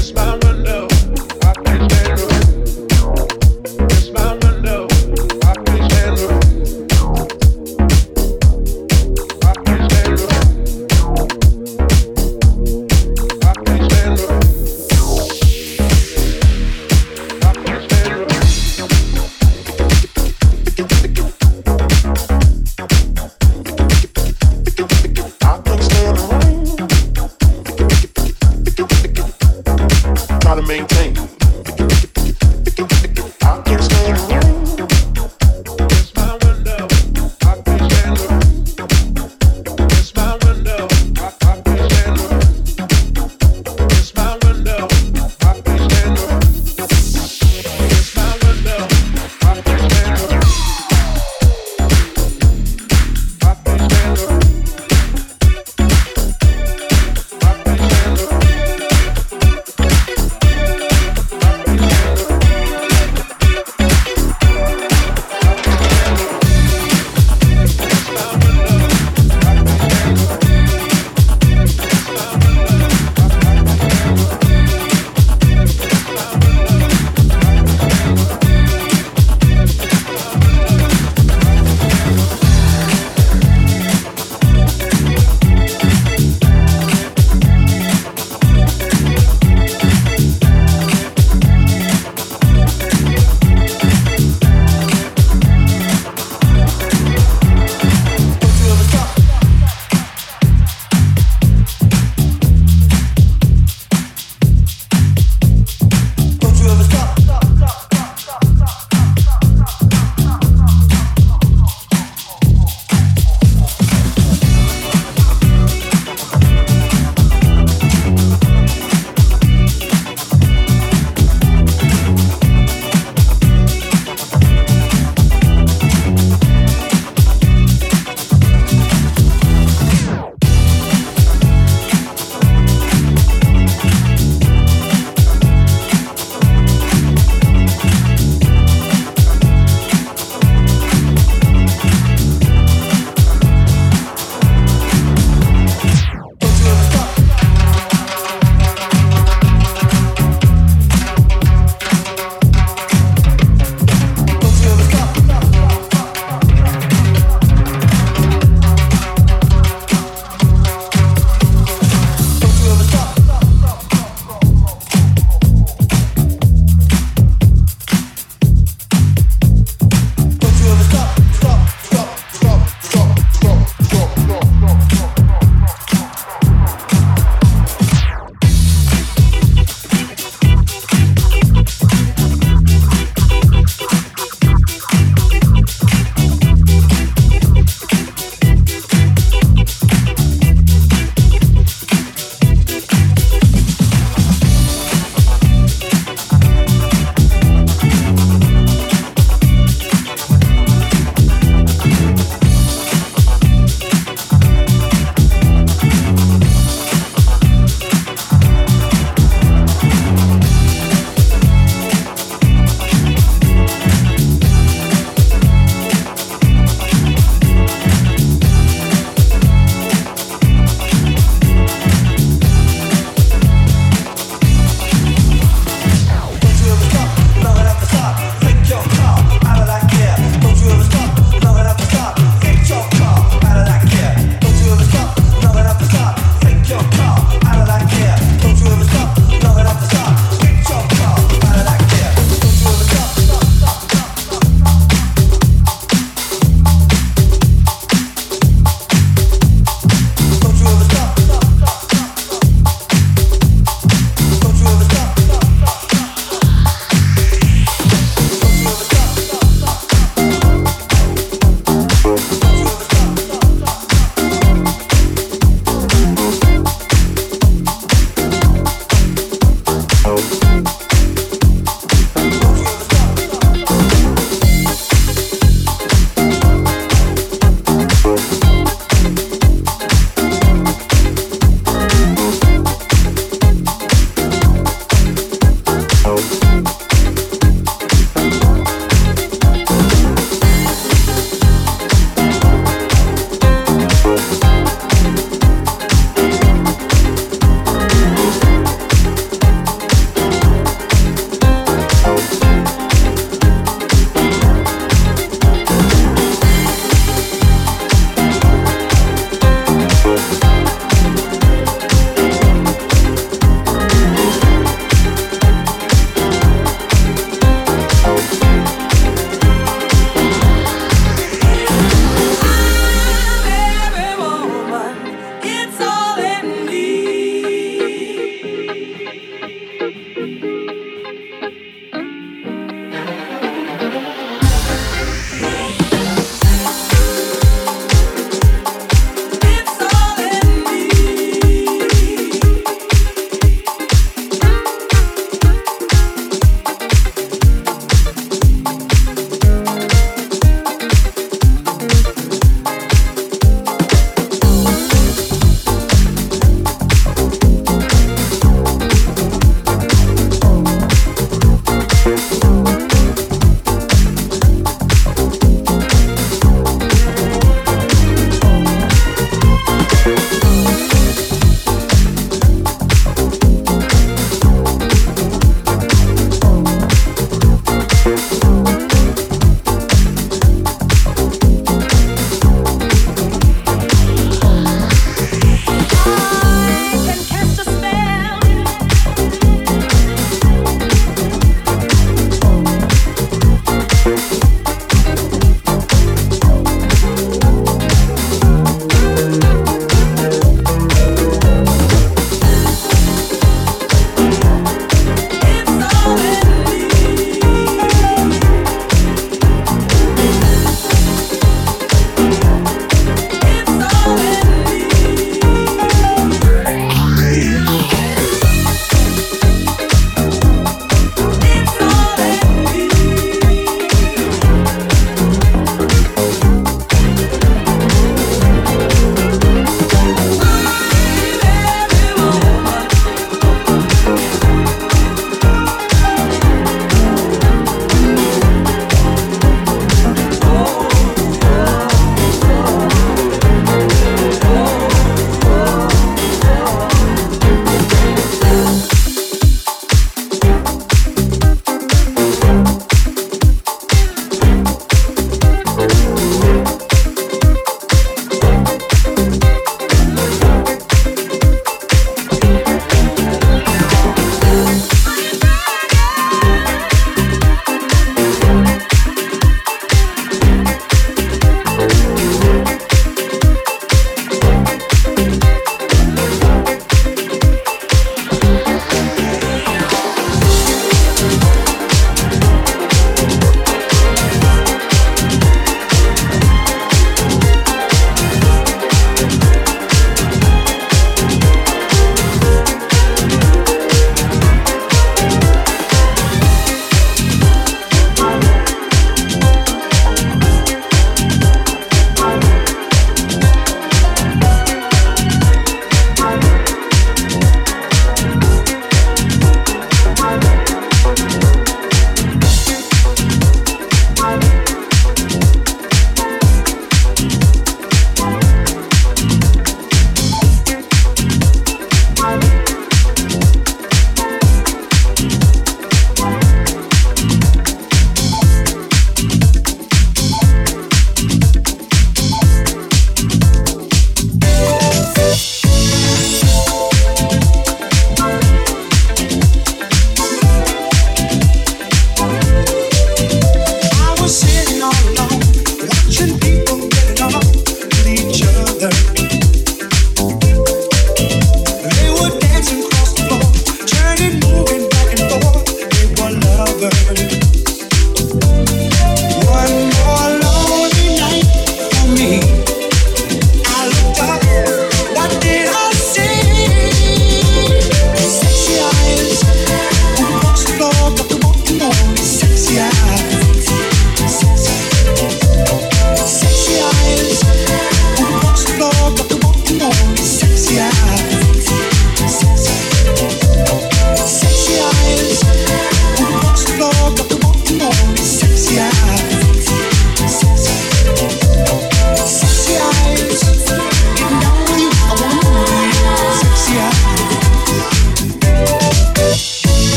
is my